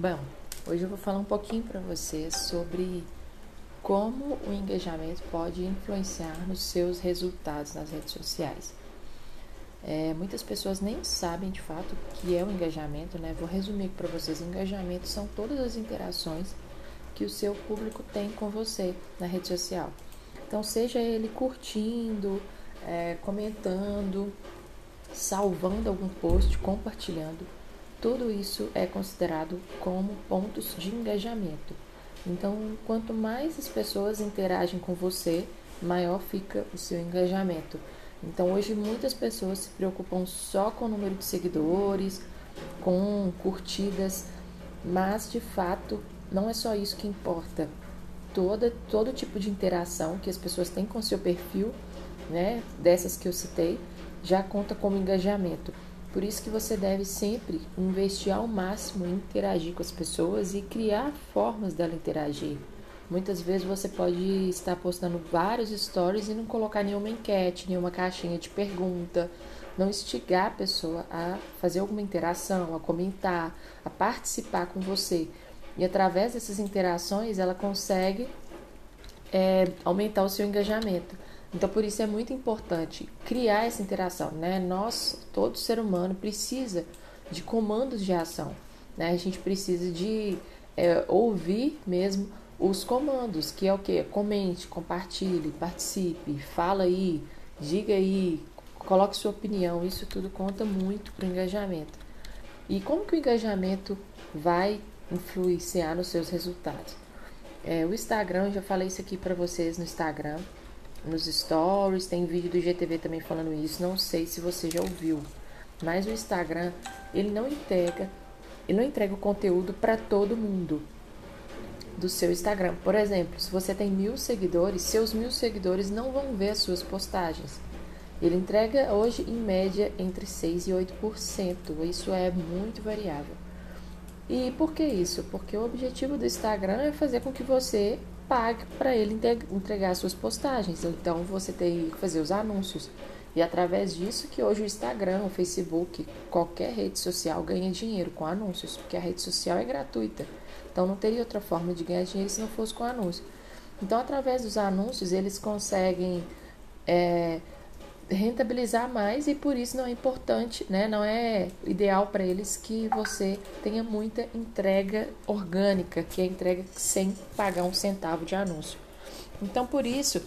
Bom, hoje eu vou falar um pouquinho para vocês sobre como o engajamento pode influenciar nos seus resultados nas redes sociais. É, muitas pessoas nem sabem de fato o que é o engajamento, né? Vou resumir para vocês: engajamento são todas as interações que o seu público tem com você na rede social. Então, seja ele curtindo, é, comentando, salvando algum post, compartilhando tudo isso é considerado como pontos de engajamento. Então, quanto mais as pessoas interagem com você, maior fica o seu engajamento. Então, hoje muitas pessoas se preocupam só com o número de seguidores, com curtidas, mas de fato não é só isso que importa. Toda, todo tipo de interação que as pessoas têm com seu perfil, né, dessas que eu citei, já conta como engajamento. Por isso que você deve sempre investir ao máximo em interagir com as pessoas e criar formas dela interagir. Muitas vezes você pode estar postando vários stories e não colocar nenhuma enquete, nenhuma caixinha de pergunta, não instigar a pessoa a fazer alguma interação, a comentar, a participar com você. E através dessas interações ela consegue é, aumentar o seu engajamento. Então, por isso é muito importante criar essa interação, né? Nós, todo ser humano, precisa de comandos de ação, né? A gente precisa de é, ouvir mesmo os comandos, que é o que? Comente, compartilhe, participe, fala aí, diga aí, coloque sua opinião. Isso tudo conta muito para o engajamento. E como que o engajamento vai influenciar nos seus resultados? É, o Instagram, eu já falei isso aqui para vocês no Instagram nos stories, tem vídeo do GTV também falando isso. Não sei se você já ouviu, mas o Instagram ele não entrega, ele não entrega o conteúdo para todo mundo do seu Instagram. Por exemplo, se você tem mil seguidores, seus mil seguidores não vão ver as suas postagens. Ele entrega hoje em média entre 6 e 8%. Isso é muito variável. E por que isso? Porque o objetivo do Instagram é fazer com que você pague para ele entregar suas postagens. Então você tem que fazer os anúncios. E através disso que hoje o Instagram, o Facebook, qualquer rede social ganha dinheiro com anúncios, porque a rede social é gratuita. Então não teria outra forma de ganhar dinheiro se não fosse com anúncio. Então através dos anúncios eles conseguem é, rentabilizar mais e por isso não é importante, né? Não é ideal para eles que você tenha muita entrega orgânica, que é entrega sem pagar um centavo de anúncio. Então por isso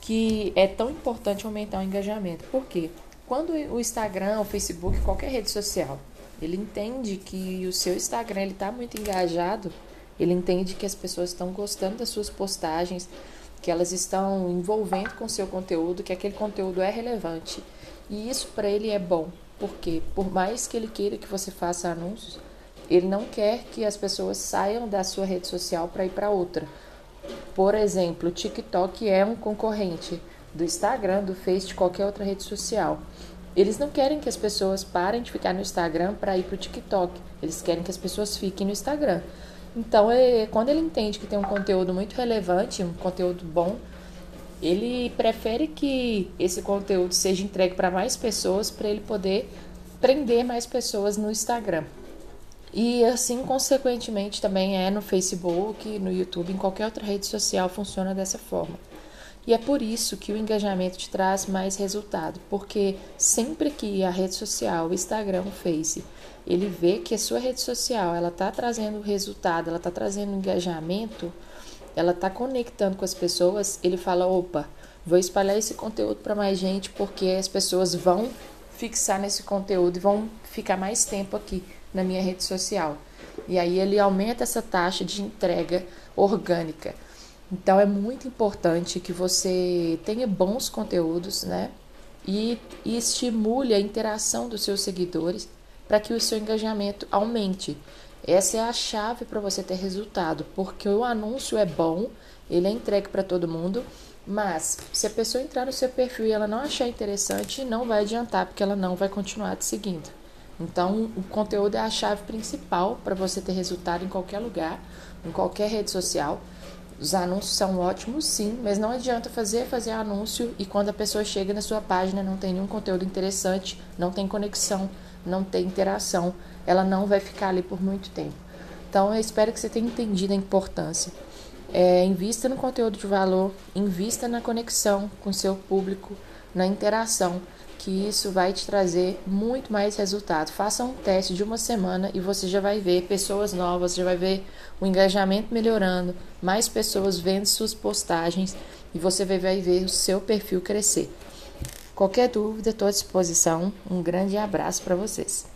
que é tão importante aumentar o engajamento. Por quê? Quando o Instagram, o Facebook, qualquer rede social, ele entende que o seu Instagram ele está muito engajado, ele entende que as pessoas estão gostando das suas postagens, que elas estão envolvendo com seu conteúdo, que aquele conteúdo é relevante. E isso para ele é bom, porque por mais que ele queira que você faça anúncios, ele não quer que as pessoas saiam da sua rede social para ir para outra. Por exemplo, o TikTok é um concorrente do Instagram, do Face, de qualquer outra rede social. Eles não querem que as pessoas parem de ficar no Instagram para ir para o TikTok. Eles querem que as pessoas fiquem no Instagram. Então, é, quando ele entende que tem um conteúdo muito relevante, um conteúdo bom, ele prefere que esse conteúdo seja entregue para mais pessoas para ele poder prender mais pessoas no Instagram. E assim, consequentemente, também é no Facebook, no YouTube, em qualquer outra rede social funciona dessa forma. E é por isso que o engajamento te traz mais resultado, porque sempre que a rede social, o Instagram, o Face, ele vê que a sua rede social ela está trazendo resultado, ela está trazendo engajamento, ela está conectando com as pessoas, ele fala: opa, vou espalhar esse conteúdo para mais gente porque as pessoas vão fixar nesse conteúdo e vão ficar mais tempo aqui na minha rede social. E aí ele aumenta essa taxa de entrega orgânica. Então é muito importante que você tenha bons conteúdos, né? E, e estimule a interação dos seus seguidores para que o seu engajamento aumente. Essa é a chave para você ter resultado, porque o anúncio é bom, ele é entregue para todo mundo, mas se a pessoa entrar no seu perfil e ela não achar interessante, não vai adiantar, porque ela não vai continuar te seguindo. Então, o conteúdo é a chave principal para você ter resultado em qualquer lugar, em qualquer rede social. Os anúncios são ótimos, sim, mas não adianta fazer fazer anúncio e quando a pessoa chega na sua página não tem nenhum conteúdo interessante, não tem conexão, não tem interação, ela não vai ficar ali por muito tempo. Então, eu espero que você tenha entendido a importância. É, invista no conteúdo de valor, invista na conexão com seu público, na interação, que isso vai te trazer muito mais resultado. Faça um teste de uma semana e você já vai ver pessoas novas, já vai ver o engajamento melhorando, mais pessoas vendo suas postagens e você vai ver o seu perfil crescer. Qualquer dúvida, estou à disposição. Um grande abraço para vocês.